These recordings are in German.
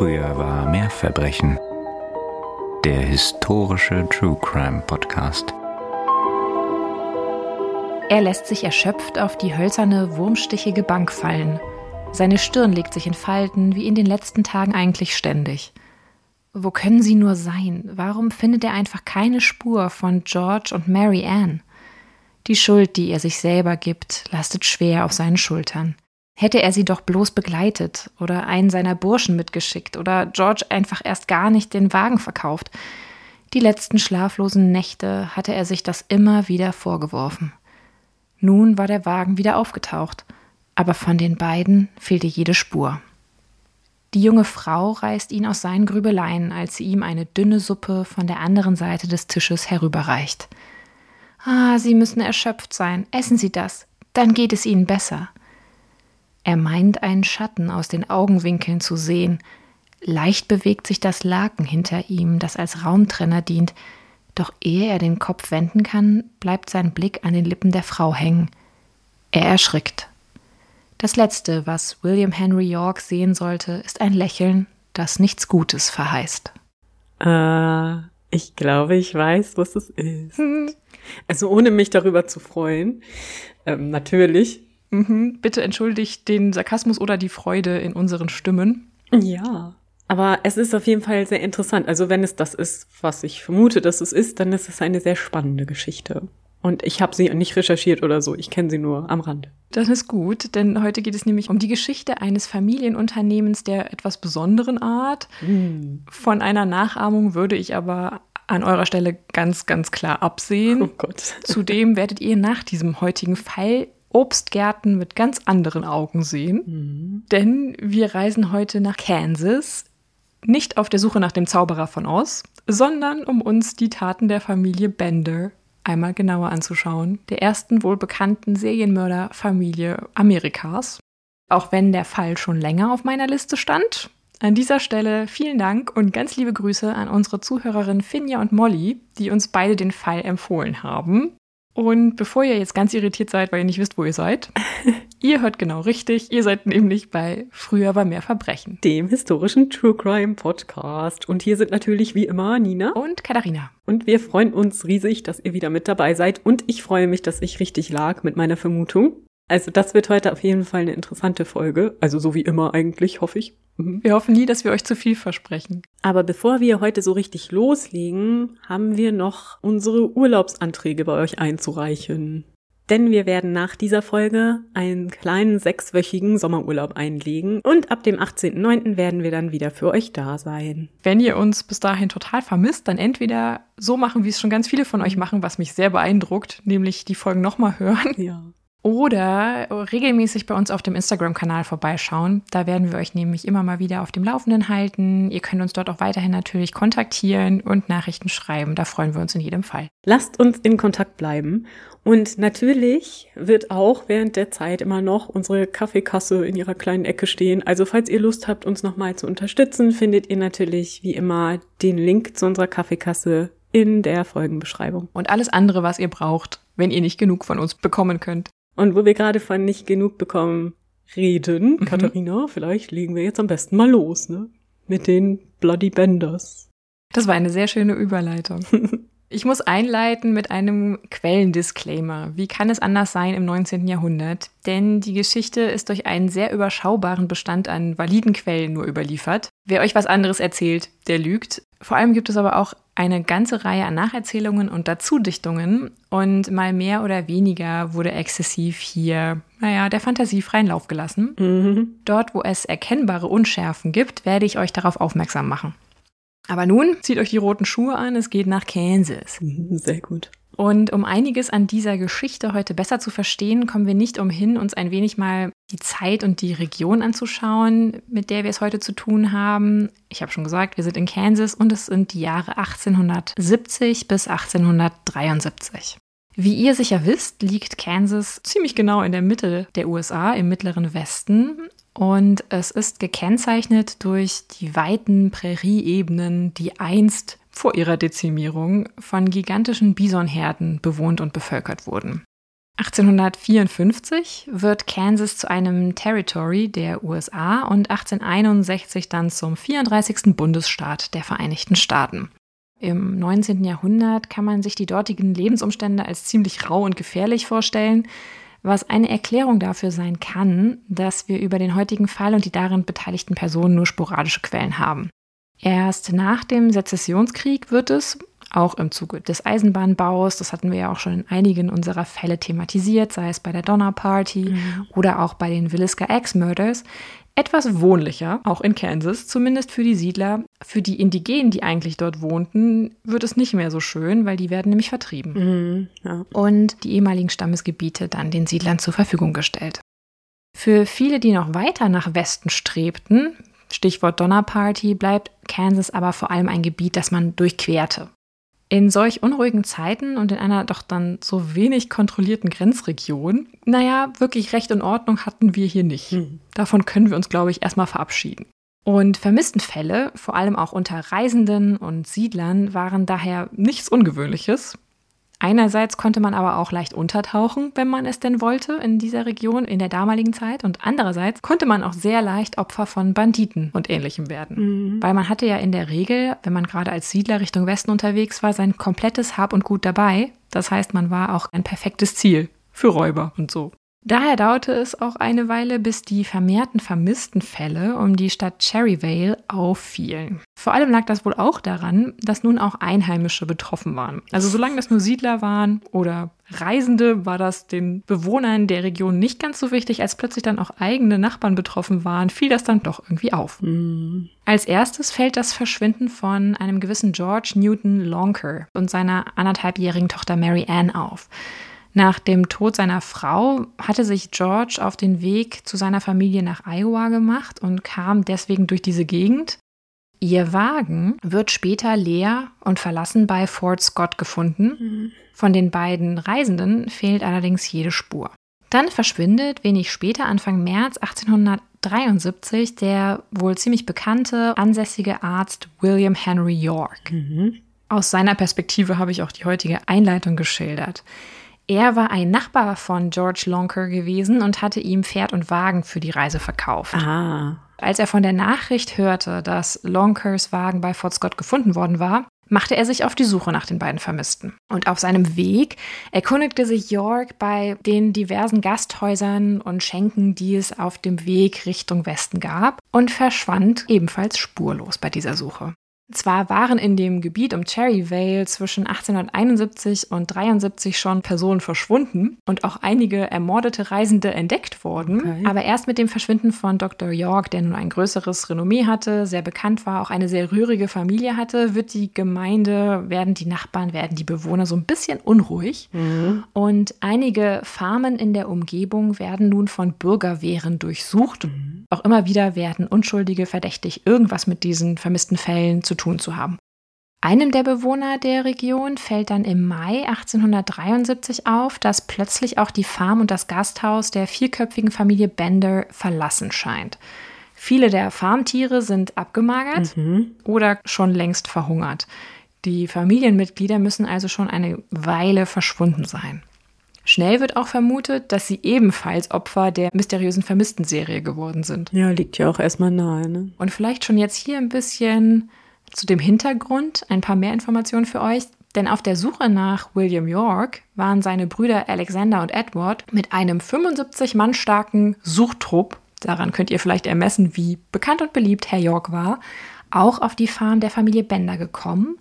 Früher war mehr Verbrechen. Der historische True Crime Podcast. Er lässt sich erschöpft auf die hölzerne, wurmstichige Bank fallen. Seine Stirn legt sich in Falten, wie in den letzten Tagen eigentlich ständig. Wo können sie nur sein? Warum findet er einfach keine Spur von George und Mary Ann? Die Schuld, die er sich selber gibt, lastet schwer auf seinen Schultern. Hätte er sie doch bloß begleitet oder einen seiner Burschen mitgeschickt oder George einfach erst gar nicht den Wagen verkauft. Die letzten schlaflosen Nächte hatte er sich das immer wieder vorgeworfen. Nun war der Wagen wieder aufgetaucht, aber von den beiden fehlte jede Spur. Die junge Frau reißt ihn aus seinen Grübeleien, als sie ihm eine dünne Suppe von der anderen Seite des Tisches herüberreicht. Ah, Sie müssen erschöpft sein. Essen Sie das. Dann geht es Ihnen besser. Er meint einen Schatten aus den Augenwinkeln zu sehen. Leicht bewegt sich das Laken hinter ihm, das als Raumtrenner dient, doch ehe er den Kopf wenden kann, bleibt sein Blick an den Lippen der Frau hängen. Er erschrickt. Das Letzte, was William Henry York sehen sollte, ist ein Lächeln, das nichts Gutes verheißt. Äh, ich glaube, ich weiß, was es ist. Also ohne mich darüber zu freuen, ähm, natürlich. Mhm. Bitte entschuldigt den Sarkasmus oder die Freude in unseren Stimmen. Ja. Aber es ist auf jeden Fall sehr interessant. Also wenn es das ist, was ich vermute, dass es ist, dann ist es eine sehr spannende Geschichte. Und ich habe sie nicht recherchiert oder so, ich kenne sie nur am Rand. Das ist gut, denn heute geht es nämlich um die Geschichte eines Familienunternehmens der etwas besonderen Art. Hm. Von einer Nachahmung würde ich aber an eurer Stelle ganz, ganz klar absehen. Oh Gott. Zudem werdet ihr nach diesem heutigen Fall Obstgärten mit ganz anderen Augen sehen. Mhm. Denn wir reisen heute nach Kansas, nicht auf der Suche nach dem Zauberer von Oz, sondern um uns die Taten der Familie Bender einmal genauer anzuschauen, der ersten wohl bekannten Serienmörderfamilie Amerikas. Auch wenn der Fall schon länger auf meiner Liste stand. An dieser Stelle vielen Dank und ganz liebe Grüße an unsere Zuhörerinnen Finja und Molly, die uns beide den Fall empfohlen haben. Und bevor ihr jetzt ganz irritiert seid, weil ihr nicht wisst, wo ihr seid, ihr hört genau richtig. Ihr seid nämlich bei Früher war mehr Verbrechen. Dem historischen True Crime Podcast. Und hier sind natürlich wie immer Nina. Und Katharina. Und wir freuen uns riesig, dass ihr wieder mit dabei seid. Und ich freue mich, dass ich richtig lag mit meiner Vermutung. Also das wird heute auf jeden Fall eine interessante Folge. Also so wie immer eigentlich, hoffe ich. Mhm. Wir hoffen nie, dass wir euch zu viel versprechen. Aber bevor wir heute so richtig loslegen, haben wir noch unsere Urlaubsanträge bei euch einzureichen. Denn wir werden nach dieser Folge einen kleinen sechswöchigen Sommerurlaub einlegen und ab dem 18.09. werden wir dann wieder für euch da sein. Wenn ihr uns bis dahin total vermisst, dann entweder so machen, wie es schon ganz viele von euch machen, was mich sehr beeindruckt, nämlich die Folgen nochmal hören. Ja. Oder regelmäßig bei uns auf dem Instagram-Kanal vorbeischauen. Da werden wir euch nämlich immer mal wieder auf dem Laufenden halten. Ihr könnt uns dort auch weiterhin natürlich kontaktieren und Nachrichten schreiben. Da freuen wir uns in jedem Fall. Lasst uns in Kontakt bleiben. Und natürlich wird auch während der Zeit immer noch unsere Kaffeekasse in ihrer kleinen Ecke stehen. Also falls ihr Lust habt, uns nochmal zu unterstützen, findet ihr natürlich wie immer den Link zu unserer Kaffeekasse in der Folgenbeschreibung. Und alles andere, was ihr braucht, wenn ihr nicht genug von uns bekommen könnt. Und wo wir gerade von nicht genug bekommen reden, Mhm. Katharina, vielleicht legen wir jetzt am besten mal los, ne? Mit den Bloody Benders. Das war eine sehr schöne Überleitung. Ich muss einleiten mit einem Quellendisclaimer. Wie kann es anders sein im 19. Jahrhundert? Denn die Geschichte ist durch einen sehr überschaubaren Bestand an validen Quellen nur überliefert. Wer euch was anderes erzählt, der lügt. Vor allem gibt es aber auch eine ganze Reihe an Nacherzählungen und Dazudichtungen und mal mehr oder weniger wurde exzessiv hier, naja, der Fantasie freien Lauf gelassen. Mhm. Dort, wo es erkennbare Unschärfen gibt, werde ich euch darauf aufmerksam machen. Aber nun zieht euch die roten Schuhe an, es geht nach Kansas. Mhm, Sehr gut. Und um einiges an dieser Geschichte heute besser zu verstehen, kommen wir nicht umhin, uns ein wenig mal die Zeit und die Region anzuschauen, mit der wir es heute zu tun haben. Ich habe schon gesagt, wir sind in Kansas und es sind die Jahre 1870 bis 1873. Wie ihr sicher wisst, liegt Kansas ziemlich genau in der Mitte der USA, im mittleren Westen. Und es ist gekennzeichnet durch die weiten Prärieebenen, die einst vor ihrer Dezimierung von gigantischen Bisonherden bewohnt und bevölkert wurden. 1854 wird Kansas zu einem Territory der USA und 1861 dann zum 34. Bundesstaat der Vereinigten Staaten. Im 19. Jahrhundert kann man sich die dortigen Lebensumstände als ziemlich rau und gefährlich vorstellen, was eine Erklärung dafür sein kann, dass wir über den heutigen Fall und die darin beteiligten Personen nur sporadische Quellen haben. Erst nach dem Sezessionskrieg wird es, auch im Zuge des Eisenbahnbaus, das hatten wir ja auch schon in einigen unserer Fälle thematisiert, sei es bei der Donner Party mhm. oder auch bei den Williska X Murders, etwas wohnlicher, auch in Kansas, zumindest für die Siedler. Für die Indigenen, die eigentlich dort wohnten, wird es nicht mehr so schön, weil die werden nämlich vertrieben. Mhm, ja. Und die ehemaligen Stammesgebiete dann den Siedlern zur Verfügung gestellt. Für viele, die noch weiter nach Westen strebten, Stichwort Donnerparty, bleibt Kansas aber vor allem ein Gebiet, das man durchquerte. In solch unruhigen Zeiten und in einer doch dann so wenig kontrollierten Grenzregion, naja, wirklich Recht und Ordnung hatten wir hier nicht. Hm. Davon können wir uns, glaube ich, erstmal verabschieden. Und Vermisstenfälle, vor allem auch unter Reisenden und Siedlern, waren daher nichts Ungewöhnliches. Einerseits konnte man aber auch leicht untertauchen, wenn man es denn wollte, in dieser Region in der damaligen Zeit. Und andererseits konnte man auch sehr leicht Opfer von Banditen und ähnlichem werden. Mhm. Weil man hatte ja in der Regel, wenn man gerade als Siedler Richtung Westen unterwegs war, sein komplettes Hab und Gut dabei. Das heißt, man war auch ein perfektes Ziel für Räuber und so. Daher dauerte es auch eine Weile, bis die vermehrten vermissten Fälle um die Stadt Cherryvale auffielen. Vor allem lag das wohl auch daran, dass nun auch Einheimische betroffen waren. Also solange das nur Siedler waren oder Reisende, war das den Bewohnern der Region nicht ganz so wichtig, als plötzlich dann auch eigene Nachbarn betroffen waren, fiel das dann doch irgendwie auf. Mhm. Als erstes fällt das Verschwinden von einem gewissen George Newton Lonker und seiner anderthalbjährigen Tochter Mary Ann auf. Nach dem Tod seiner Frau hatte sich George auf den Weg zu seiner Familie nach Iowa gemacht und kam deswegen durch diese Gegend. Ihr Wagen wird später leer und verlassen bei Fort Scott gefunden. Mhm. Von den beiden Reisenden fehlt allerdings jede Spur. Dann verschwindet wenig später, Anfang März 1873, der wohl ziemlich bekannte ansässige Arzt William Henry York. Mhm. Aus seiner Perspektive habe ich auch die heutige Einleitung geschildert. Er war ein Nachbar von George Lonker gewesen und hatte ihm Pferd und Wagen für die Reise verkauft. Aha. Als er von der Nachricht hörte, dass Lonkers Wagen bei Fort Scott gefunden worden war, machte er sich auf die Suche nach den beiden Vermissten. Und auf seinem Weg erkundigte sich York bei den diversen Gasthäusern und Schenken, die es auf dem Weg Richtung Westen gab, und verschwand ebenfalls spurlos bei dieser Suche. Zwar waren in dem Gebiet um Cherry Vale zwischen 1871 und 73 schon Personen verschwunden und auch einige ermordete Reisende entdeckt worden, okay. aber erst mit dem Verschwinden von Dr. York, der nun ein größeres Renommee hatte, sehr bekannt war, auch eine sehr rührige Familie hatte, wird die Gemeinde, werden die Nachbarn, werden die Bewohner so ein bisschen unruhig. Mhm. Und einige Farmen in der Umgebung werden nun von Bürgerwehren durchsucht. Mhm. Auch immer wieder werden Unschuldige verdächtig, irgendwas mit diesen vermissten Fällen zu tun zu haben. Einem der Bewohner der Region fällt dann im Mai 1873 auf, dass plötzlich auch die Farm und das Gasthaus der vierköpfigen Familie Bender verlassen scheint. Viele der Farmtiere sind abgemagert mhm. oder schon längst verhungert. Die Familienmitglieder müssen also schon eine Weile verschwunden sein. Schnell wird auch vermutet, dass sie ebenfalls Opfer der mysteriösen Vermissten-Serie geworden sind. Ja, liegt ja auch erstmal nahe. Ne? Und vielleicht schon jetzt hier ein bisschen zu dem Hintergrund ein paar mehr Informationen für euch. Denn auf der Suche nach William York waren seine Brüder Alexander und Edward mit einem 75 Mann starken Suchtrupp, daran könnt ihr vielleicht ermessen, wie bekannt und beliebt Herr York war, auch auf die Farm der Familie Bender gekommen,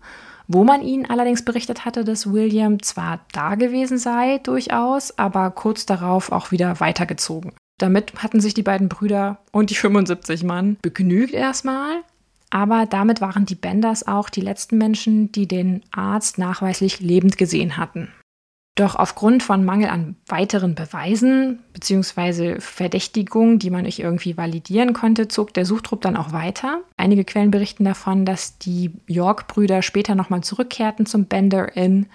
wo man ihnen allerdings berichtet hatte, dass William zwar da gewesen sei durchaus, aber kurz darauf auch wieder weitergezogen. Damit hatten sich die beiden Brüder und die 75 Mann begnügt erstmal aber damit waren die Benders auch die letzten Menschen, die den Arzt nachweislich lebend gesehen hatten. Doch aufgrund von Mangel an weiteren Beweisen bzw. Verdächtigungen, die man nicht irgendwie validieren konnte, zog der Suchtrupp dann auch weiter. Einige Quellen berichten davon, dass die York-Brüder später nochmal zurückkehrten zum Bender Inn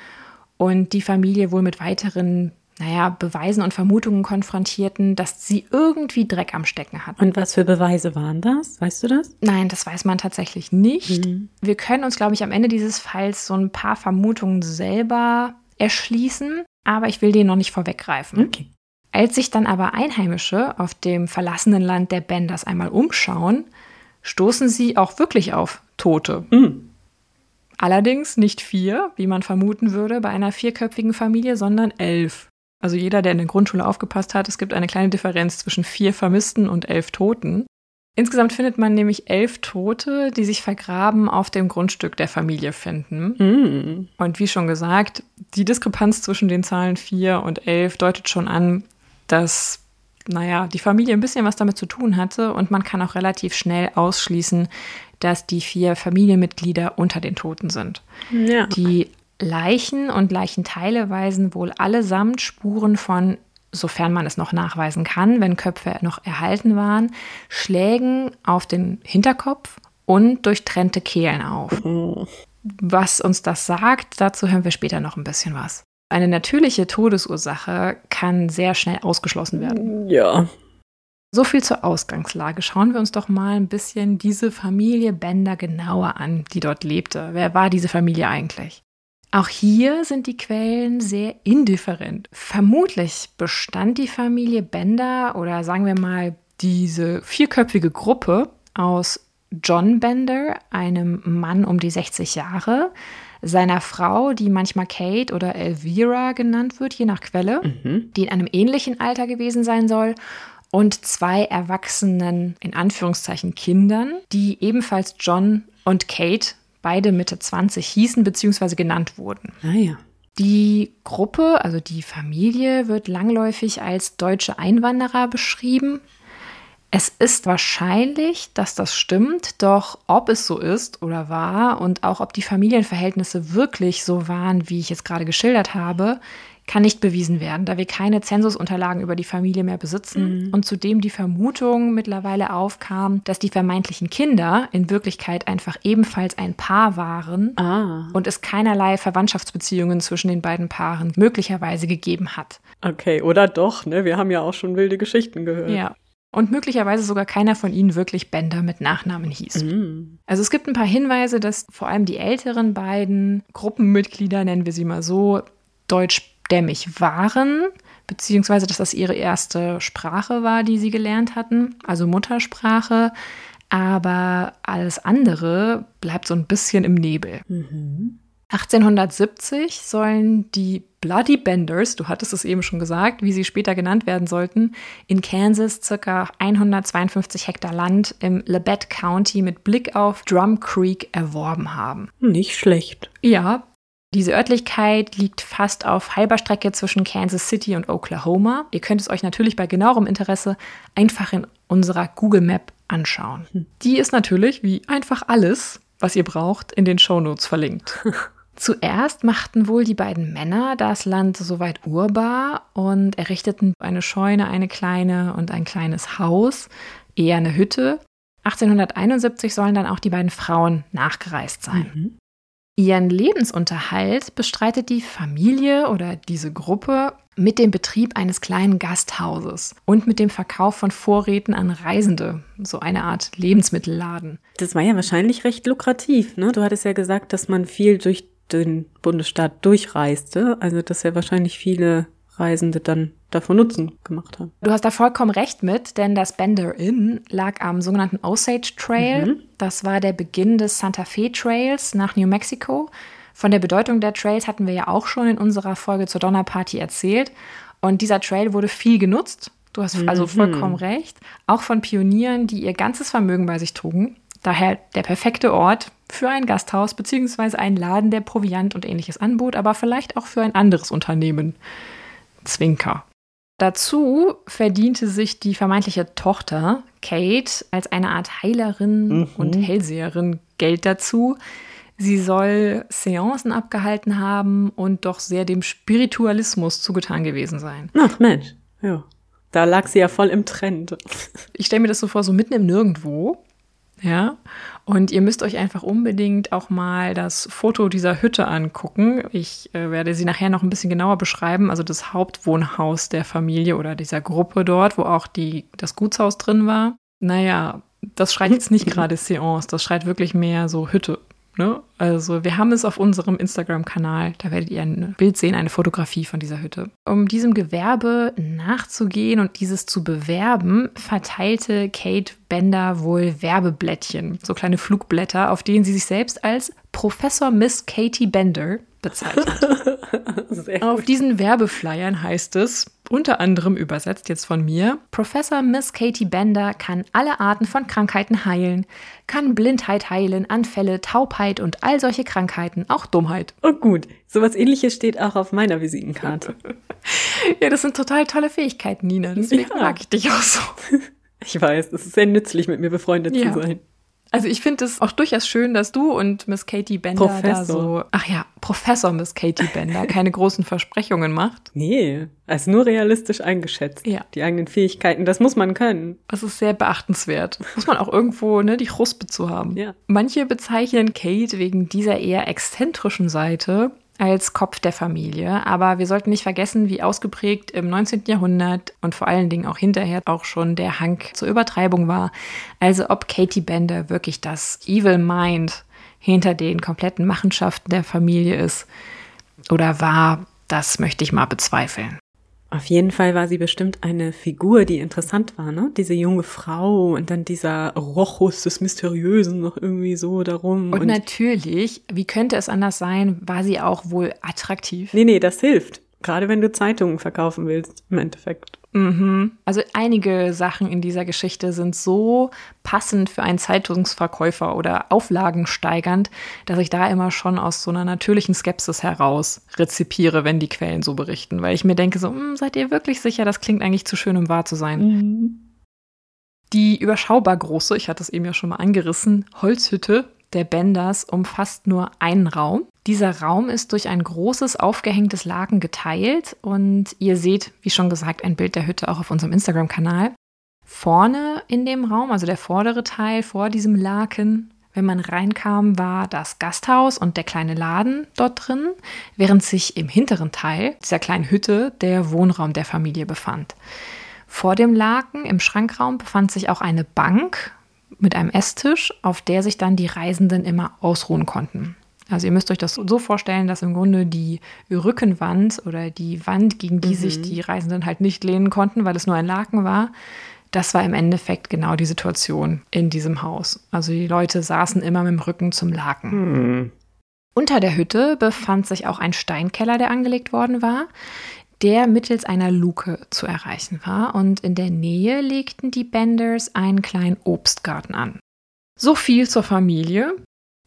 und die Familie wohl mit weiteren naja, Beweisen und Vermutungen konfrontierten, dass sie irgendwie Dreck am Stecken hatten. Und was für Beweise waren das? Weißt du das? Nein, das weiß man tatsächlich nicht. Mhm. Wir können uns, glaube ich, am Ende dieses Falls so ein paar Vermutungen selber erschließen, aber ich will den noch nicht vorweggreifen. Okay. Als sich dann aber Einheimische auf dem verlassenen Land der Benders einmal umschauen, stoßen sie auch wirklich auf Tote. Hm. Allerdings nicht vier, wie man vermuten würde bei einer vierköpfigen Familie, sondern elf. Also jeder, der in der Grundschule aufgepasst hat, es gibt eine kleine Differenz zwischen vier Vermissten und elf Toten. Insgesamt findet man nämlich elf Tote, die sich vergraben auf dem Grundstück der Familie finden. Hm. Und wie schon gesagt, die Diskrepanz zwischen den Zahlen 4 und 11 deutet schon an, dass, naja, die Familie ein bisschen was damit zu tun hatte und man kann auch relativ schnell ausschließen, dass die vier Familienmitglieder unter den Toten sind. Ja. Die Leichen und Leichenteile weisen wohl allesamt Spuren von, sofern man es noch nachweisen kann, wenn Köpfe noch erhalten waren, Schlägen auf den Hinterkopf und durchtrennte Kehlen auf. Was uns das sagt, dazu hören wir später noch ein bisschen was. Eine natürliche Todesursache kann sehr schnell ausgeschlossen werden. Ja. So viel zur Ausgangslage. Schauen wir uns doch mal ein bisschen diese Familie Bender genauer an, die dort lebte. Wer war diese Familie eigentlich? Auch hier sind die Quellen sehr indifferent. Vermutlich bestand die Familie Bender oder sagen wir mal diese vierköpfige Gruppe aus John Bender, einem Mann um die 60 Jahre, seiner Frau, die manchmal Kate oder Elvira genannt wird, je nach Quelle, Mhm. die in einem ähnlichen Alter gewesen sein soll, und zwei erwachsenen, in Anführungszeichen, Kindern, die ebenfalls John und Kate, beide Mitte 20 hießen bzw. genannt wurden. Ah ja. Die Gruppe, also die Familie, wird langläufig als deutsche Einwanderer beschrieben. Es ist wahrscheinlich, dass das stimmt, doch ob es so ist oder war und auch ob die Familienverhältnisse wirklich so waren, wie ich es gerade geschildert habe, kann nicht bewiesen werden, da wir keine Zensusunterlagen über die Familie mehr besitzen und zudem die Vermutung mittlerweile aufkam, dass die vermeintlichen Kinder in Wirklichkeit einfach ebenfalls ein Paar waren Ah. und es keinerlei Verwandtschaftsbeziehungen zwischen den beiden Paaren möglicherweise gegeben hat. Okay, oder doch, ne? Wir haben ja auch schon wilde Geschichten gehört. Ja. Und möglicherweise sogar keiner von ihnen wirklich Bender mit Nachnamen hieß. Mhm. Also es gibt ein paar Hinweise, dass vor allem die älteren beiden Gruppenmitglieder, nennen wir sie mal so, deutschstämmig waren, beziehungsweise dass das ihre erste Sprache war, die sie gelernt hatten, also Muttersprache. Aber alles andere bleibt so ein bisschen im Nebel. Mhm. 1870 sollen die Bloody Benders, du hattest es eben schon gesagt, wie sie später genannt werden sollten, in Kansas circa 152 Hektar Land im Labette County mit Blick auf Drum Creek erworben haben. Nicht schlecht. Ja, diese Örtlichkeit liegt fast auf halber Strecke zwischen Kansas City und Oklahoma. Ihr könnt es euch natürlich bei genauerem Interesse einfach in unserer Google Map anschauen. Die ist natürlich, wie einfach alles, was ihr braucht, in den Shownotes verlinkt. Zuerst machten wohl die beiden Männer das Land soweit urbar und errichteten eine Scheune, eine kleine und ein kleines Haus, eher eine Hütte. 1871 sollen dann auch die beiden Frauen nachgereist sein. Mhm. Ihren Lebensunterhalt bestreitet die Familie oder diese Gruppe mit dem Betrieb eines kleinen Gasthauses und mit dem Verkauf von Vorräten an Reisende, so eine Art Lebensmittelladen. Das war ja wahrscheinlich recht lukrativ, ne? Du hattest ja gesagt, dass man viel durch den Bundesstaat durchreiste, also dass ja wahrscheinlich viele Reisende dann davon Nutzen gemacht haben. Du hast da vollkommen recht mit, denn das Bender Inn lag am sogenannten Osage Trail. Mhm. Das war der Beginn des Santa Fe Trails nach New Mexico. Von der Bedeutung der Trails hatten wir ja auch schon in unserer Folge zur Donnerparty erzählt. Und dieser Trail wurde viel genutzt. Du hast also Mhm. vollkommen recht. Auch von Pionieren, die ihr ganzes Vermögen bei sich trugen. Daher der perfekte Ort für ein Gasthaus beziehungsweise einen Laden, der Proviant und ähnliches anbot, aber vielleicht auch für ein anderes Unternehmen. Zwinker. Dazu verdiente sich die vermeintliche Tochter Kate als eine Art Heilerin Mhm. und Hellseherin Geld dazu. Sie soll Seancen abgehalten haben und doch sehr dem Spiritualismus zugetan gewesen sein. Ach Mensch, ja. Da lag sie ja voll im Trend. Ich stelle mir das so vor, so mitten im Nirgendwo. Ja, und ihr müsst euch einfach unbedingt auch mal das Foto dieser Hütte angucken. Ich äh, werde sie nachher noch ein bisschen genauer beschreiben. Also das Hauptwohnhaus der Familie oder dieser Gruppe dort, wo auch die, das Gutshaus drin war. Naja, das schreit jetzt nicht gerade Seance, das schreit wirklich mehr so Hütte. Ne? Also wir haben es auf unserem Instagram-Kanal, da werdet ihr ein Bild sehen, eine Fotografie von dieser Hütte. Um diesem Gewerbe nachzugehen und dieses zu bewerben, verteilte Kate Bender wohl Werbeblättchen, so kleine Flugblätter, auf denen sie sich selbst als Professor Miss Katie Bender bezeichnet. Auf diesen Werbeflyern heißt es, unter anderem übersetzt jetzt von mir, Professor Miss Katie Bender kann alle Arten von Krankheiten heilen, kann Blindheit heilen, Anfälle, Taubheit und all solche Krankheiten, auch Dummheit. Oh gut, sowas ähnliches steht auch auf meiner Visitenkarte. ja, das sind total tolle Fähigkeiten, Nina, deswegen ja. mag ich dich auch so. Ich weiß, es ist sehr nützlich, mit mir befreundet ja. zu sein. Also ich finde es auch durchaus schön, dass du und Miss Katie Bender Professor. da so, ach ja, Professor Miss Katie Bender keine großen Versprechungen macht. Nee, also nur realistisch eingeschätzt. Ja. Die eigenen Fähigkeiten, das muss man können. Das ist sehr beachtenswert. Muss man auch irgendwo, ne, die Chuspe zu haben. Ja. Manche bezeichnen Kate wegen dieser eher exzentrischen Seite als Kopf der Familie. Aber wir sollten nicht vergessen, wie ausgeprägt im 19. Jahrhundert und vor allen Dingen auch hinterher auch schon der Hang zur Übertreibung war. Also ob Katie Bender wirklich das Evil Mind hinter den kompletten Machenschaften der Familie ist oder war, das möchte ich mal bezweifeln. Auf jeden Fall war sie bestimmt eine Figur, die interessant war, ne? Diese junge Frau und dann dieser Rochus des Mysteriösen noch irgendwie so darum. Und, und natürlich, wie könnte es anders sein, war sie auch wohl attraktiv. Nee, nee, das hilft. Gerade wenn du Zeitungen verkaufen willst, im Endeffekt. Mhm. Also einige Sachen in dieser Geschichte sind so passend für einen Zeitungsverkäufer oder auflagensteigernd, dass ich da immer schon aus so einer natürlichen Skepsis heraus rezipiere, wenn die Quellen so berichten. Weil ich mir denke, so, hm, seid ihr wirklich sicher, das klingt eigentlich zu schön, um wahr zu sein. Mhm. Die überschaubar große, ich hatte es eben ja schon mal angerissen, Holzhütte der Benders umfasst nur einen Raum. Dieser Raum ist durch ein großes aufgehängtes Laken geteilt und ihr seht, wie schon gesagt, ein Bild der Hütte auch auf unserem Instagram-Kanal. Vorne in dem Raum, also der vordere Teil vor diesem Laken, wenn man reinkam, war das Gasthaus und der kleine Laden dort drin, während sich im hinteren Teil dieser kleinen Hütte der Wohnraum der Familie befand. Vor dem Laken im Schrankraum befand sich auch eine Bank mit einem Esstisch, auf der sich dann die Reisenden immer ausruhen konnten. Also ihr müsst euch das so vorstellen, dass im Grunde die Rückenwand oder die Wand, gegen die mhm. sich die Reisenden halt nicht lehnen konnten, weil es nur ein Laken war, das war im Endeffekt genau die Situation in diesem Haus. Also die Leute saßen immer mit dem Rücken zum Laken. Mhm. Unter der Hütte befand sich auch ein Steinkeller, der angelegt worden war der mittels einer Luke zu erreichen war, und in der Nähe legten die Benders einen kleinen Obstgarten an. So viel zur Familie.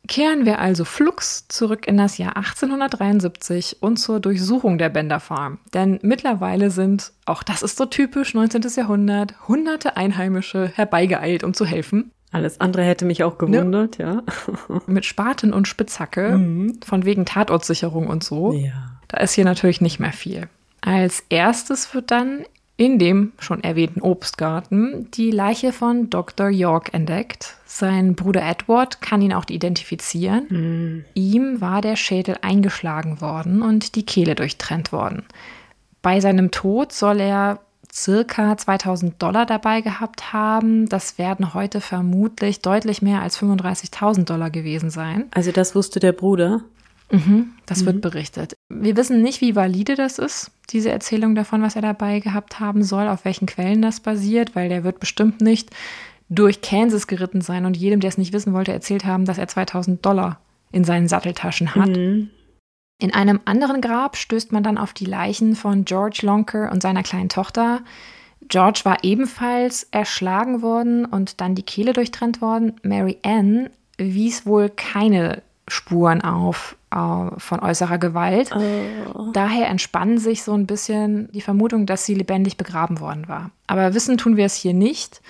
Kehren wir also flugs zurück in das Jahr 1873 und zur Durchsuchung der Bender Farm. Denn mittlerweile sind, auch das ist so typisch 19. Jahrhundert, hunderte Einheimische herbeigeeilt, um zu helfen. Alles andere hätte mich auch gewundert, ne? ja. Mit Spaten und Spitzhacke, mhm. von wegen Tatortsicherung und so. Ja. Da ist hier natürlich nicht mehr viel. Als erstes wird dann in dem schon erwähnten Obstgarten die Leiche von Dr. York entdeckt. Sein Bruder Edward kann ihn auch identifizieren. Mhm. Ihm war der Schädel eingeschlagen worden und die Kehle durchtrennt worden. Bei seinem Tod soll er circa 2000 Dollar dabei gehabt haben. Das werden heute vermutlich deutlich mehr als 35.000 Dollar gewesen sein. Also das wusste der Bruder? Mhm, das mhm. wird berichtet. Wir wissen nicht, wie valide das ist, diese Erzählung davon, was er dabei gehabt haben soll, auf welchen Quellen das basiert, weil der wird bestimmt nicht durch Kansas geritten sein und jedem, der es nicht wissen wollte, erzählt haben, dass er 2000 Dollar in seinen Satteltaschen hat. Mhm. In einem anderen Grab stößt man dann auf die Leichen von George Lonker und seiner kleinen Tochter. George war ebenfalls erschlagen worden und dann die Kehle durchtrennt worden. Mary Ann wies wohl keine Spuren auf äh, von äußerer Gewalt. Oh. Daher entspannen sich so ein bisschen die Vermutung, dass sie lebendig begraben worden war. Aber wissen tun wir es hier nicht.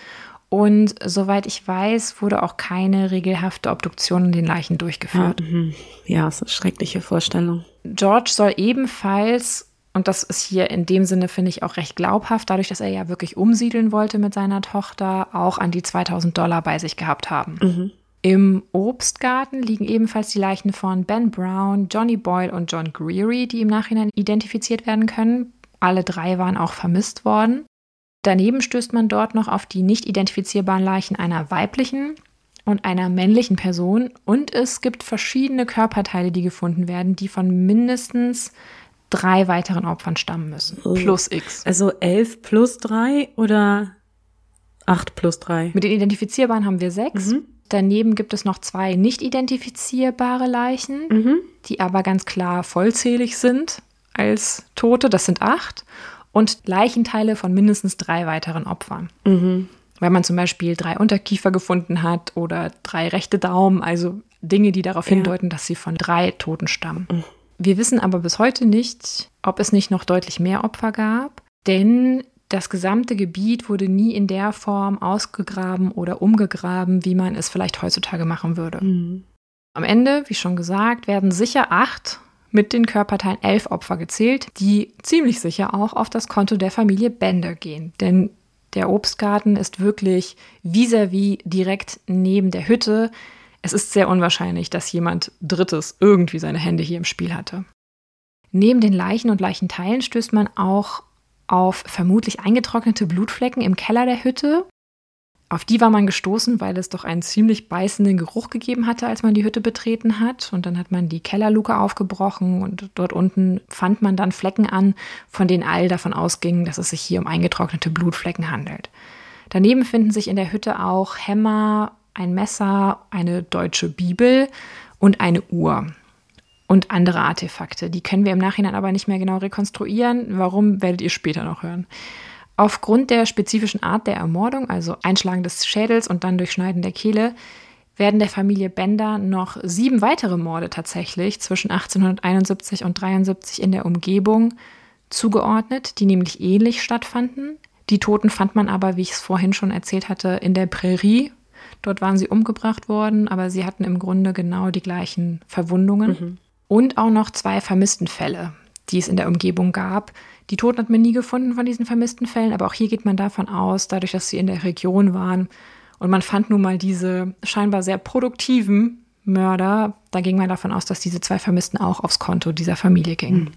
Und soweit ich weiß, wurde auch keine regelhafte Obduktion in den Leichen durchgeführt. Mhm. Ja, das ist eine schreckliche Vorstellung. George soll ebenfalls, und das ist hier in dem Sinne, finde ich, auch recht glaubhaft, dadurch, dass er ja wirklich umsiedeln wollte mit seiner Tochter, auch an die 2000 Dollar bei sich gehabt haben. Mhm. Im Obstgarten liegen ebenfalls die Leichen von Ben Brown, Johnny Boyle und John Greery, die im Nachhinein identifiziert werden können. Alle drei waren auch vermisst worden. Daneben stößt man dort noch auf die nicht identifizierbaren Leichen einer weiblichen und einer männlichen Person. Und es gibt verschiedene Körperteile, die gefunden werden, die von mindestens drei weiteren Opfern stammen müssen. Oh. Plus X. Also elf plus drei oder acht plus drei? Mit den identifizierbaren haben wir sechs. Mhm. Daneben gibt es noch zwei nicht identifizierbare Leichen, Mhm. die aber ganz klar vollzählig sind als Tote. Das sind acht. Und Leichenteile von mindestens drei weiteren Opfern. Mhm. Weil man zum Beispiel drei Unterkiefer gefunden hat oder drei rechte Daumen, also Dinge, die darauf Ja. hindeuten, dass sie von drei Toten stammen. Wir wissen aber bis heute nicht, ob es nicht noch deutlich mehr Opfer gab, denn das gesamte Gebiet wurde nie in der Form ausgegraben oder umgegraben, wie man es vielleicht heutzutage machen würde. Mhm. Am Ende, wie schon gesagt, werden sicher acht mit den Körperteilen elf Opfer gezählt, die ziemlich sicher auch auf das Konto der Familie Bender gehen. Denn der Obstgarten ist wirklich vis-à-vis direkt neben der Hütte. Es ist sehr unwahrscheinlich, dass jemand Drittes irgendwie seine Hände hier im Spiel hatte. Neben den Leichen und Leichenteilen stößt man auch auf vermutlich eingetrocknete Blutflecken im Keller der Hütte. Auf die war man gestoßen, weil es doch einen ziemlich beißenden Geruch gegeben hatte, als man die Hütte betreten hat. Und dann hat man die Kellerluke aufgebrochen und dort unten fand man dann Flecken an, von denen all davon ausgingen, dass es sich hier um eingetrocknete Blutflecken handelt. Daneben finden sich in der Hütte auch Hämmer, ein Messer, eine deutsche Bibel und eine Uhr und andere Artefakte. Die können wir im Nachhinein aber nicht mehr genau rekonstruieren. Warum, werdet ihr später noch hören. Aufgrund der spezifischen Art der Ermordung, also Einschlagen des Schädels und dann Durchschneiden der Kehle, werden der Familie Bender noch sieben weitere Morde tatsächlich zwischen 1871 und 73 in der Umgebung zugeordnet, die nämlich ähnlich stattfanden. Die Toten fand man aber, wie ich es vorhin schon erzählt hatte, in der Prärie. Dort waren sie umgebracht worden, aber sie hatten im Grunde genau die gleichen Verwundungen. Und auch noch zwei vermissten Fälle, die es in der Umgebung gab. Die Toten hat man nie gefunden von diesen vermissten Fällen, aber auch hier geht man davon aus, dadurch, dass sie in der Region waren und man fand nun mal diese scheinbar sehr produktiven Mörder, da ging man davon aus, dass diese zwei Vermissten auch aufs Konto dieser Familie gingen.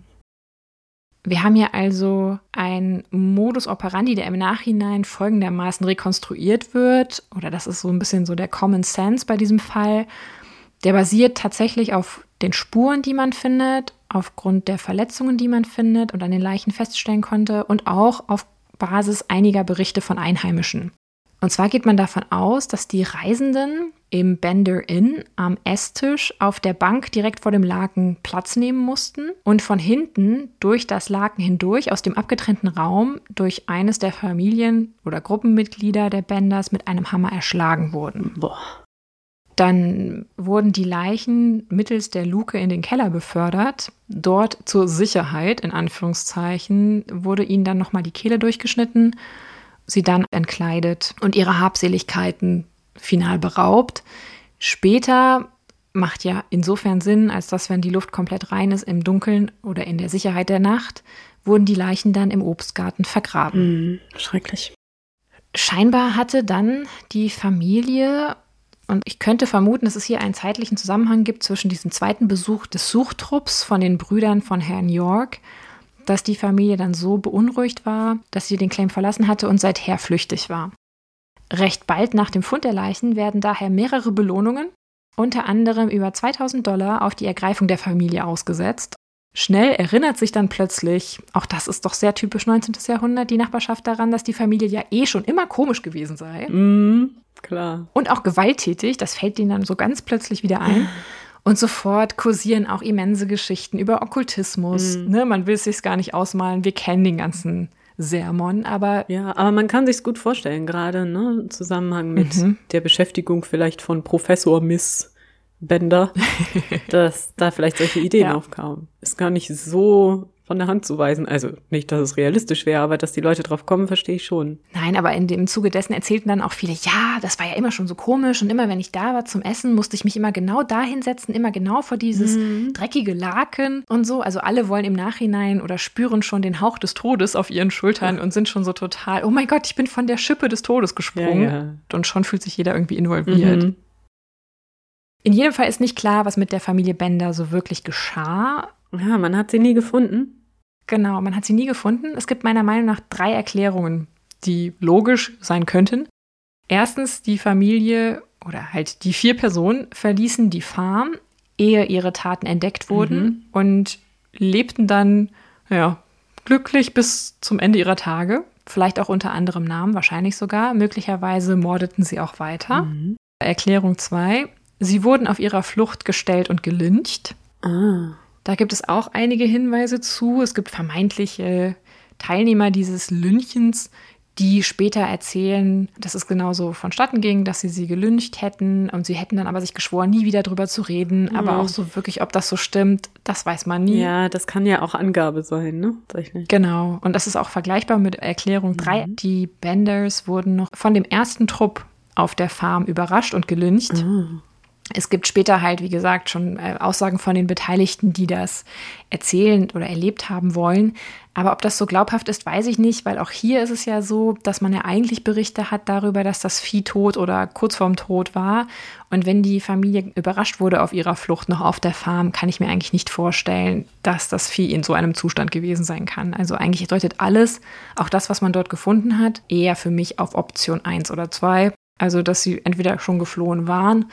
Wir haben hier also ein Modus operandi, der im Nachhinein folgendermaßen rekonstruiert wird, oder das ist so ein bisschen so der Common Sense bei diesem Fall. Der basiert tatsächlich auf den Spuren, die man findet, aufgrund der Verletzungen, die man findet und an den Leichen feststellen konnte und auch auf Basis einiger Berichte von Einheimischen. Und zwar geht man davon aus, dass die Reisenden im Bender Inn am Esstisch auf der Bank direkt vor dem Laken Platz nehmen mussten und von hinten durch das Laken hindurch aus dem abgetrennten Raum durch eines der Familien- oder Gruppenmitglieder der Benders mit einem Hammer erschlagen wurden. Boah. Dann wurden die Leichen mittels der Luke in den Keller befördert. Dort zur Sicherheit, in Anführungszeichen, wurde ihnen dann nochmal die Kehle durchgeschnitten, sie dann entkleidet und ihre Habseligkeiten final beraubt. Später macht ja insofern Sinn, als dass, wenn die Luft komplett rein ist im Dunkeln oder in der Sicherheit der Nacht, wurden die Leichen dann im Obstgarten vergraben. Mhm. Schrecklich. Scheinbar hatte dann die Familie, und ich könnte vermuten, dass es hier einen zeitlichen Zusammenhang gibt zwischen diesem zweiten Besuch des Suchtrupps von den Brüdern von Herrn York, dass die Familie dann so beunruhigt war, dass sie den Claim verlassen hatte und seither flüchtig war. Recht bald nach dem Fund der Leichen werden daher mehrere Belohnungen, unter anderem über 2000 Dollar, auf die Ergreifung der Familie ausgesetzt. Schnell erinnert sich dann plötzlich, auch das ist doch sehr typisch 19. Jahrhundert, die Nachbarschaft daran, dass die Familie ja eh schon immer komisch gewesen sei. Mhm. Klar. Und auch gewalttätig, das fällt ihnen dann so ganz plötzlich wieder ein. Und sofort kursieren auch immense Geschichten über Okkultismus. Mhm. Ne, man will es sich gar nicht ausmalen. Wir kennen den ganzen Sermon, aber Ja, aber man kann sich's gut vorstellen, gerade ne, im Zusammenhang mit Mhm. der Beschäftigung vielleicht von Professor Miss Bender, dass da vielleicht solche Ideen Ja. aufkamen. Ist gar nicht so von der Hand zu weisen. Also nicht, dass es realistisch wäre, aber dass die Leute drauf kommen, verstehe ich schon. Nein, aber in dem Zuge dessen erzählten dann auch viele, ja, das war ja immer schon so komisch und immer wenn ich da war zum Essen, musste ich mich immer genau da hinsetzen, immer genau vor dieses dreckige Laken und so. Also alle wollen im Nachhinein oder spüren schon den Hauch des Todes auf ihren Schultern und sind schon so total, oh mein Gott, ich bin von der Schippe des Todes gesprungen. Ja, ja. Und schon fühlt sich jeder irgendwie involviert. Mhm. In jedem Fall ist nicht klar, was mit der Familie Bender so wirklich geschah. Ja, man hat sie nie gefunden. Genau, man hat sie nie gefunden. Es gibt meiner Meinung nach drei Erklärungen, die logisch sein könnten. Erstens, die Familie oder halt die vier Personen verließen die Farm, ehe ihre Taten entdeckt wurden mhm. und lebten dann, ja, glücklich bis zum Ende ihrer Tage. Vielleicht auch unter anderem Namen, wahrscheinlich sogar. Möglicherweise mordeten sie auch weiter. Mhm. Erklärung 2. Sie wurden auf ihrer Flucht gestellt und gelyncht. Ah. Da gibt es auch einige Hinweise zu. Es gibt vermeintliche Teilnehmer dieses Lynchens, die später erzählen, dass es genauso vonstatten ging, dass sie sie gelyncht hätten und sie hätten dann aber sich geschworen, nie wieder drüber zu reden. Mhm. Aber auch so wirklich, ob das so stimmt, das weiß man nie. Ja, das kann ja auch Angabe sein, ne? Genau. Und das ist auch vergleichbar mit Erklärung 3. Mhm. Die Benders wurden noch von dem ersten Trupp auf der Farm überrascht und gelyncht. Mhm. Es gibt später halt, wie gesagt, schon äh, Aussagen von den Beteiligten, die das erzählen oder erlebt haben wollen. Aber ob das so glaubhaft ist, weiß ich nicht, weil auch hier ist es ja so, dass man ja eigentlich Berichte hat darüber, dass das Vieh tot oder kurz vorm Tod war. Und wenn die Familie überrascht wurde auf ihrer Flucht noch auf der Farm, kann ich mir eigentlich nicht vorstellen, dass das Vieh in so einem Zustand gewesen sein kann. Also eigentlich deutet alles, auch das, was man dort gefunden hat, eher für mich auf Option 1 oder 2. Also, dass sie entweder schon geflohen waren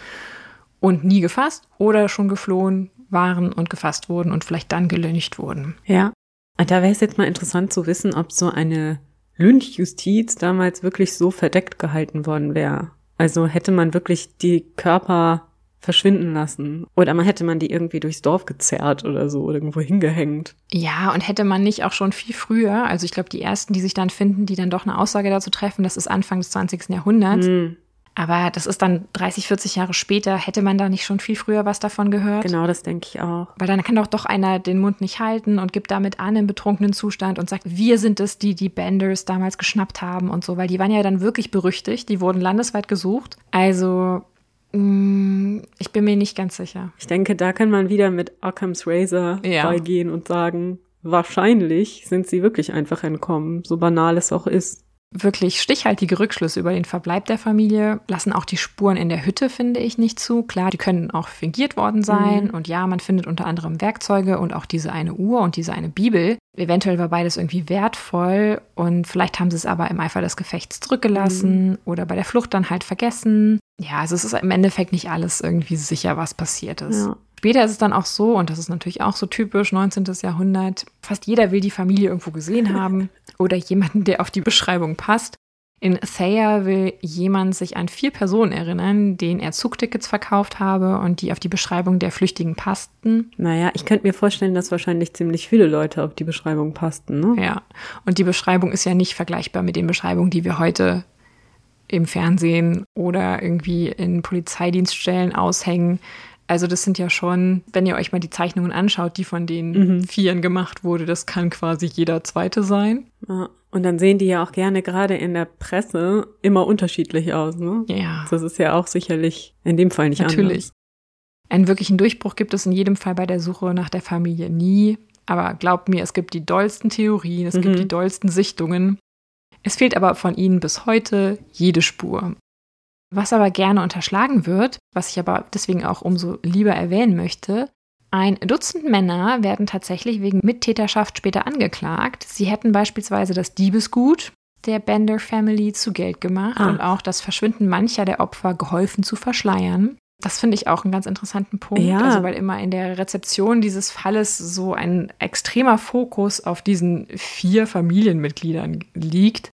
und nie gefasst oder schon geflohen waren und gefasst wurden und vielleicht dann gelyncht wurden. Ja, da wäre es jetzt mal interessant zu wissen, ob so eine Lynchjustiz damals wirklich so verdeckt gehalten worden wäre. Also hätte man wirklich die Körper verschwinden lassen. Oder man hätte man die irgendwie durchs Dorf gezerrt oder so oder irgendwo hingehängt. Ja, und hätte man nicht auch schon viel früher, also ich glaube, die ersten, die sich dann finden, die dann doch eine Aussage dazu treffen, das ist Anfang des 20. Jahrhunderts. Mhm. Aber das ist dann 30, 40 Jahre später. Hätte man da nicht schon viel früher was davon gehört? Genau, das denke ich auch. Weil dann kann doch doch einer den Mund nicht halten und gibt damit an im betrunkenen Zustand und sagt, wir sind es, die die Benders damals geschnappt haben und so. Weil die waren ja dann wirklich berüchtigt. Die wurden landesweit gesucht. Also mm, ich bin mir nicht ganz sicher. Ich denke, da kann man wieder mit Occam's Razor ja. beigehen und sagen, wahrscheinlich sind sie wirklich einfach entkommen, so banal es auch ist. Wirklich stichhaltige Rückschlüsse über den Verbleib der Familie lassen auch die Spuren in der Hütte, finde ich, nicht zu. Klar, die können auch fingiert worden sein. Mhm. Und ja, man findet unter anderem Werkzeuge und auch diese eine Uhr und diese eine Bibel. Eventuell war beides irgendwie wertvoll und vielleicht haben sie es aber im Eifer des Gefechts zurückgelassen mhm. oder bei der Flucht dann halt vergessen. Ja, also es ist im Endeffekt nicht alles irgendwie sicher, was passiert ist. Ja. Später ist es dann auch so, und das ist natürlich auch so typisch 19. Jahrhundert, fast jeder will die Familie irgendwo gesehen haben oder jemanden, der auf die Beschreibung passt. In Thayer will jemand sich an vier Personen erinnern, denen er Zugtickets verkauft habe und die auf die Beschreibung der Flüchtigen passten. Naja, ich könnte mir vorstellen, dass wahrscheinlich ziemlich viele Leute auf die Beschreibung passten. Ne? Ja, und die Beschreibung ist ja nicht vergleichbar mit den Beschreibungen, die wir heute im Fernsehen oder irgendwie in Polizeidienststellen aushängen. Also das sind ja schon, wenn ihr euch mal die Zeichnungen anschaut, die von den mhm. Vieren gemacht wurde, das kann quasi jeder zweite sein. Ja. Und dann sehen die ja auch gerne gerade in der Presse immer unterschiedlich aus, ne? Ja. Das ist ja auch sicherlich in dem Fall nicht Natürlich. anders. Einen wirklichen Durchbruch gibt es in jedem Fall bei der Suche nach der Familie nie. Aber glaubt mir, es gibt die dollsten Theorien, es mhm. gibt die dollsten Sichtungen. Es fehlt aber von ihnen bis heute jede Spur. Was aber gerne unterschlagen wird, was ich aber deswegen auch umso lieber erwähnen möchte, ein Dutzend Männer werden tatsächlich wegen Mittäterschaft später angeklagt. Sie hätten beispielsweise das Diebesgut der Bender Family zu Geld gemacht ah. und auch das Verschwinden mancher der Opfer geholfen zu verschleiern. Das finde ich auch einen ganz interessanten Punkt. Ja. Also, weil immer in der Rezeption dieses Falles so ein extremer Fokus auf diesen vier Familienmitgliedern liegt.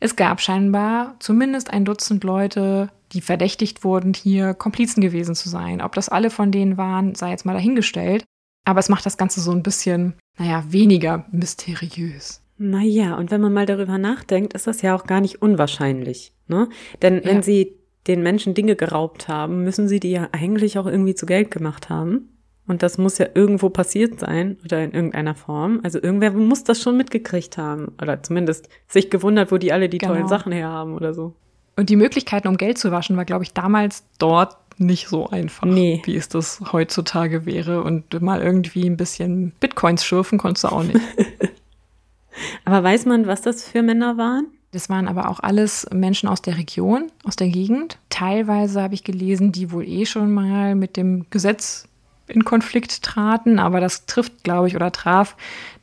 Es gab scheinbar zumindest ein Dutzend Leute, die verdächtigt wurden, hier Komplizen gewesen zu sein. Ob das alle von denen waren, sei jetzt mal dahingestellt. Aber es macht das Ganze so ein bisschen, naja, weniger mysteriös. Naja, und wenn man mal darüber nachdenkt, ist das ja auch gar nicht unwahrscheinlich. Ne? Denn ja. wenn sie den Menschen Dinge geraubt haben, müssen sie die ja eigentlich auch irgendwie zu Geld gemacht haben. Und das muss ja irgendwo passiert sein oder in irgendeiner Form. Also irgendwer muss das schon mitgekriegt haben. Oder zumindest sich gewundert, wo die alle die genau. tollen Sachen her haben oder so. Und die Möglichkeiten, um Geld zu waschen, war, glaube ich, damals dort nicht so einfach, nee. wie es das heutzutage wäre. Und mal irgendwie ein bisschen Bitcoins schürfen konntest du auch nicht. aber weiß man, was das für Männer waren? Das waren aber auch alles Menschen aus der Region, aus der Gegend. Teilweise habe ich gelesen, die wohl eh schon mal mit dem Gesetz in Konflikt traten, aber das trifft, glaube ich, oder traf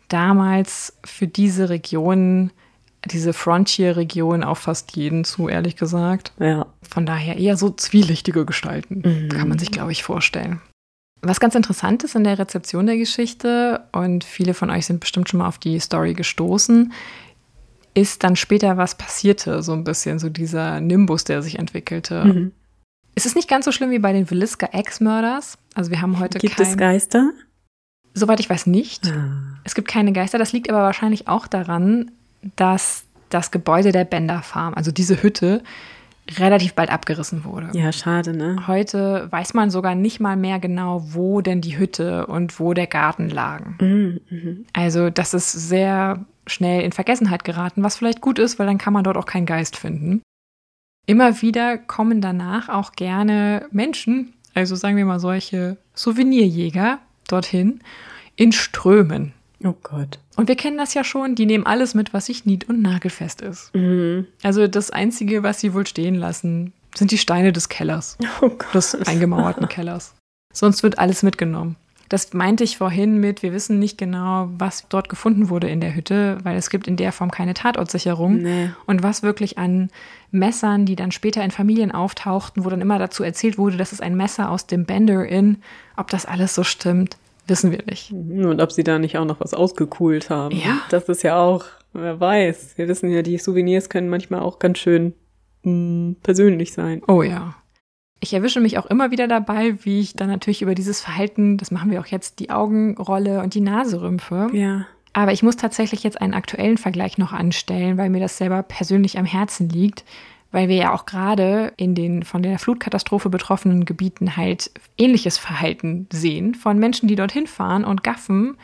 damals für diese Region diese Frontier-Region auf fast jeden zu, ehrlich gesagt. Ja. Von daher eher so zwielichtige Gestalten, Mhm. kann man sich, glaube ich, vorstellen. Was ganz interessant ist in der Rezeption der Geschichte, und viele von euch sind bestimmt schon mal auf die Story gestoßen, ist dann später was passierte, so ein bisschen, so dieser Nimbus, der sich entwickelte. Mhm. Es ist nicht ganz so schlimm wie bei den Villisca Ex-Murders. Also wir haben heute Gibt kein, es Geister? Soweit ich weiß nicht. Ah. Es gibt keine Geister. Das liegt aber wahrscheinlich auch daran, dass das Gebäude der Bender Farm, also diese Hütte, relativ bald abgerissen wurde. Ja, schade, ne? Heute weiß man sogar nicht mal mehr genau, wo denn die Hütte und wo der Garten lagen. Mhm. Mhm. Also das ist sehr schnell in Vergessenheit geraten, was vielleicht gut ist, weil dann kann man dort auch keinen Geist finden. Immer wieder kommen danach auch gerne Menschen, also sagen wir mal solche Souvenirjäger dorthin, in Strömen. Oh Gott. Und wir kennen das ja schon, die nehmen alles mit, was nicht nied- und nagelfest ist. Mhm. Also das Einzige, was sie wohl stehen lassen, sind die Steine des Kellers, Oh Gott. des eingemauerten Kellers. Sonst wird alles mitgenommen. Das meinte ich vorhin mit, wir wissen nicht genau, was dort gefunden wurde in der Hütte, weil es gibt in der Form keine Tatortsicherung. Nee. Und was wirklich an Messern, die dann später in Familien auftauchten, wo dann immer dazu erzählt wurde, das ist ein Messer aus dem Bender Inn, ob das alles so stimmt, wissen wir nicht. Und ob sie da nicht auch noch was ausgekühlt haben. Ja. Das ist ja auch, wer weiß. Wir wissen ja, die Souvenirs können manchmal auch ganz schön mh, persönlich sein. Oh ja. Ich erwische mich auch immer wieder dabei, wie ich dann natürlich über dieses Verhalten, das machen wir auch jetzt, die Augenrolle und die Nase rümpfe. Ja. Aber ich muss tatsächlich jetzt einen aktuellen Vergleich noch anstellen, weil mir das selber persönlich am Herzen liegt, weil wir ja auch gerade in den von der Flutkatastrophe betroffenen Gebieten halt ähnliches Verhalten sehen von Menschen, die dorthin fahren und gaffen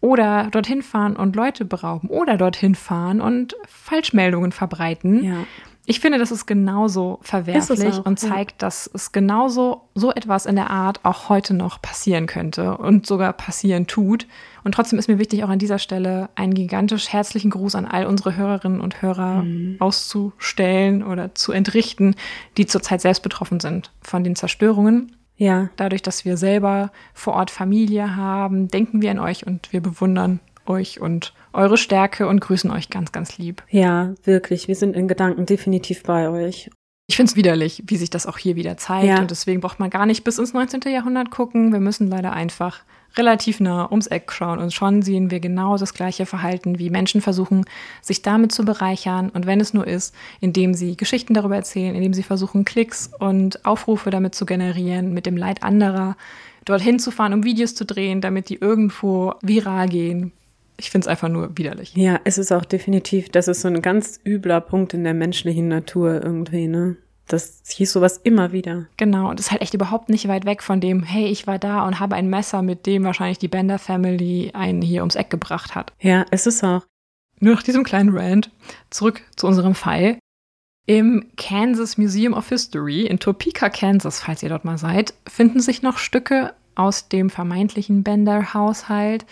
oder dorthin fahren und Leute berauben oder dorthin fahren und Falschmeldungen verbreiten. Ja. Ich finde, das ist genauso verwerflich Ist auch, und ja. zeigt, dass es genauso so etwas in der Art auch heute noch passieren könnte und sogar passieren tut. Und trotzdem ist mir wichtig, auch an dieser Stelle einen gigantisch herzlichen Gruß an all unsere Hörerinnen und Hörer Mhm. auszustellen oder zu entrichten, die zurzeit selbst betroffen sind von den Zerstörungen. Ja. Dadurch, dass wir selber vor Ort Familie haben, denken wir an euch und wir bewundern euch und eure Stärke und grüßen euch ganz, ganz lieb. Ja, wirklich. Wir sind in Gedanken definitiv bei euch. Ich finde es widerlich, wie sich das auch hier wieder zeigt. Ja. Und deswegen braucht man gar nicht bis ins 19. Jahrhundert gucken. Wir müssen leider einfach relativ nah ums Eck schauen. Und schon sehen wir genau das gleiche Verhalten, wie Menschen versuchen, sich damit zu bereichern. Und wenn es nur ist, indem sie Geschichten darüber erzählen, indem sie versuchen, Klicks und Aufrufe damit zu generieren, mit dem Leid anderer, dorthin zu fahren, um Videos zu drehen, damit die irgendwo viral gehen. Ich finde es einfach nur widerlich. Ja, es ist auch definitiv, das ist so ein ganz übler Punkt in der menschlichen Natur irgendwie, ne? Das hieß sowas immer wieder. Genau, und ist halt echt überhaupt nicht weit weg von dem, hey, ich war da und habe ein Messer, mit dem wahrscheinlich die Bender Family einen hier ums Eck gebracht hat. Ja, es ist auch. Nur nach diesem kleinen Rant zurück zu unserem Fall. Im Kansas Museum of History in Topeka, Kansas, falls ihr dort mal seid, finden sich noch Stücke aus dem vermeintlichen Bender-Haushalt.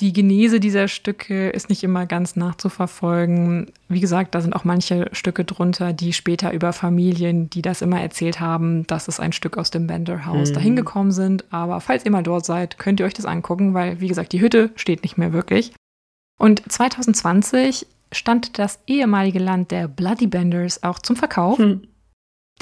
Die Genese dieser Stücke ist nicht immer ganz nachzuverfolgen. Wie gesagt, da sind auch manche Stücke drunter, die später über Familien, die das immer erzählt haben, dass es ein Stück aus dem Bender-Haus Mhm. dahin gekommen sind. Aber falls ihr mal dort seid, könnt ihr euch das angucken, weil, wie gesagt, die Hütte steht nicht mehr wirklich. Und 2020 stand das ehemalige Land der Bloody Benders auch zum Verkauf. Hm.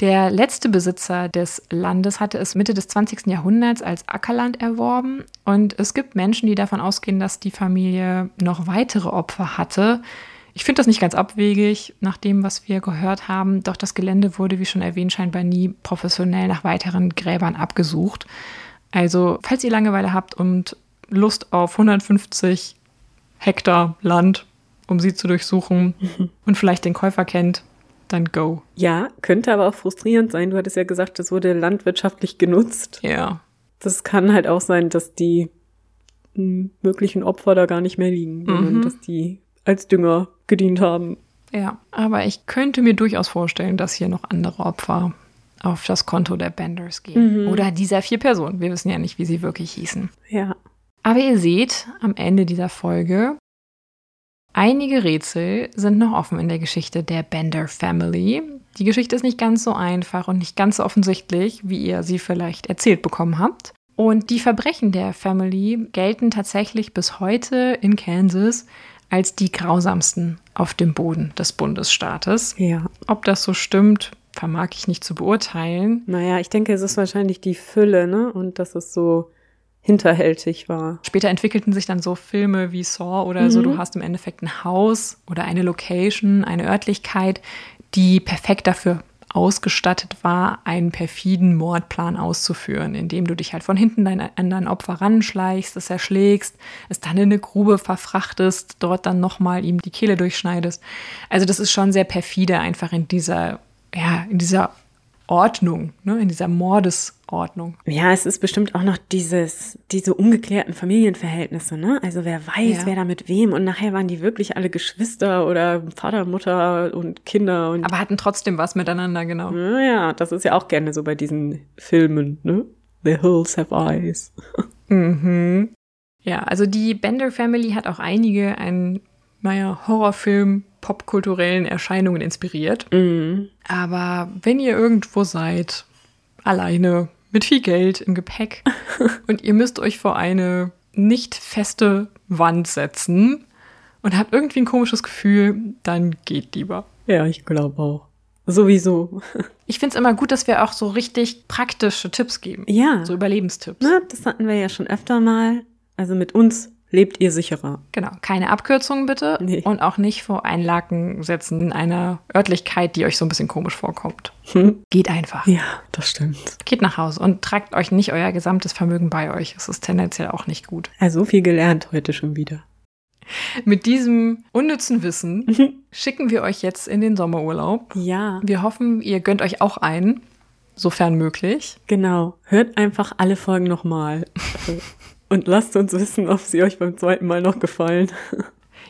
Der letzte Besitzer des Landes hatte es Mitte des 20. Jahrhunderts als Ackerland erworben und es gibt Menschen, die davon ausgehen, dass die Familie noch weitere Opfer hatte. Ich finde das nicht ganz abwegig nach dem, was wir gehört haben, doch das Gelände wurde, wie schon erwähnt, scheinbar nie professionell nach weiteren Gräbern abgesucht. Also, falls ihr Langeweile habt und Lust auf 150 Hektar Land, um sie zu durchsuchen und vielleicht den Käufer kennt, dann go. Ja, könnte aber auch frustrierend sein. Du hattest ja gesagt, es wurde landwirtschaftlich genutzt. Ja. Das kann halt auch sein, dass die m, möglichen Opfer da gar nicht mehr liegen, sondern Mhm. dass die als Dünger gedient haben. Ja, aber ich könnte mir durchaus vorstellen, dass hier noch andere Opfer auf das Konto der Benders gehen. Mhm. Oder dieser vier Personen. Wir wissen ja nicht, wie sie wirklich hießen. Ja. Aber ihr seht am Ende dieser Folge, einige Rätsel sind noch offen in der Geschichte der Bender Family. Die Geschichte ist nicht ganz so einfach und nicht ganz so offensichtlich, wie ihr sie vielleicht erzählt bekommen habt. Und die Verbrechen der Family gelten tatsächlich bis heute in Kansas als die grausamsten auf dem Boden des Bundesstaates. Ja. Ob das so stimmt, vermag ich nicht zu beurteilen. Naja, ich denke, es ist wahrscheinlich die Fülle, ne? Und dass es so hinterhältig war. Später entwickelten sich dann so Filme wie Saw oder so. Du hast im Endeffekt ein Haus oder eine Location, eine Örtlichkeit, die perfekt dafür ausgestattet war, einen perfiden Mordplan auszuführen, indem du dich halt von hinten dein, an dein Opfer ranschleichst, es erschlägst, es dann in eine Grube verfrachtest, dort dann nochmal ihm die Kehle durchschneidest. Also das ist schon sehr perfide einfach in dieser, ja, in dieser Ordnung, ne, in dieser Mordesordnung. Ja, es ist bestimmt auch noch dieses, diese ungeklärten Familienverhältnisse, ne? Also wer weiß, Ja. wer da mit wem und nachher waren die wirklich alle Geschwister oder Vater, Mutter und Kinder und Aber hatten trotzdem was miteinander, genau. naja, das ist ja auch gerne so bei diesen Filmen, ne? The Hills Have Eyes. Mhm. Ja, also die Bender Family hat auch einige an, naja, Horrorfilm, popkulturellen Erscheinungen inspiriert. Mhm. Aber wenn ihr irgendwo seid, alleine, mit viel Geld im Gepäck und ihr müsst euch vor eine nicht feste Wand setzen und habt irgendwie ein komisches Gefühl, dann geht lieber. Ja, ich glaube auch. Sowieso. Ich finde es immer gut, dass wir auch so richtig praktische Tipps geben. Ja. So Überlebenstipps. Na, das hatten wir ja schon öfter mal. Also mit uns lebt ihr sicherer. Genau, keine Abkürzungen bitte Nee. und auch nicht vor ein Laken setzen in einer Örtlichkeit, die euch so ein bisschen komisch vorkommt. Hm? Geht einfach. Ja, das stimmt. Geht nach Hause und tragt euch nicht euer gesamtes Vermögen bei euch. Es ist tendenziell auch nicht gut. Also so viel gelernt heute schon wieder. Mit diesem unnützen Wissen schicken wir euch jetzt in den Sommerurlaub. Ja, Wir hoffen, ihr gönnt euch auch einen, sofern möglich. genau. Hört einfach alle Folgen nochmal. Und lasst uns wissen, ob sie euch beim zweiten Mal noch gefallen.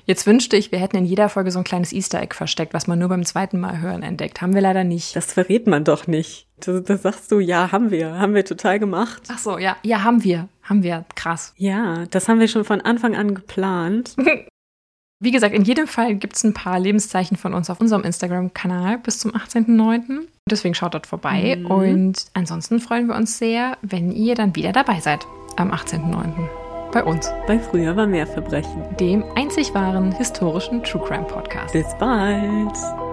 Jetzt wünschte ich, wir hätten in jeder Folge so ein kleines Easter Egg versteckt, was man nur beim zweiten Mal hören entdeckt. Haben wir leider nicht. Das verrät man doch nicht. Das, das sagst du, ja, haben wir. Haben wir total gemacht. Ach so, ja, ja, haben wir. Haben wir. Krass. Ja, das haben wir schon von Anfang an geplant. Wie gesagt, in jedem Fall gibt es ein paar Lebenszeichen von uns auf unserem Instagram-Kanal bis zum 18.09. Deswegen schaut dort vorbei. Mhm. Und ansonsten freuen wir uns sehr, wenn ihr dann wieder dabei seid am 18.09. bei uns, Bei Früher war mehr Verbrechen. dem einzig wahren historischen True Crime Podcast. Bis bald.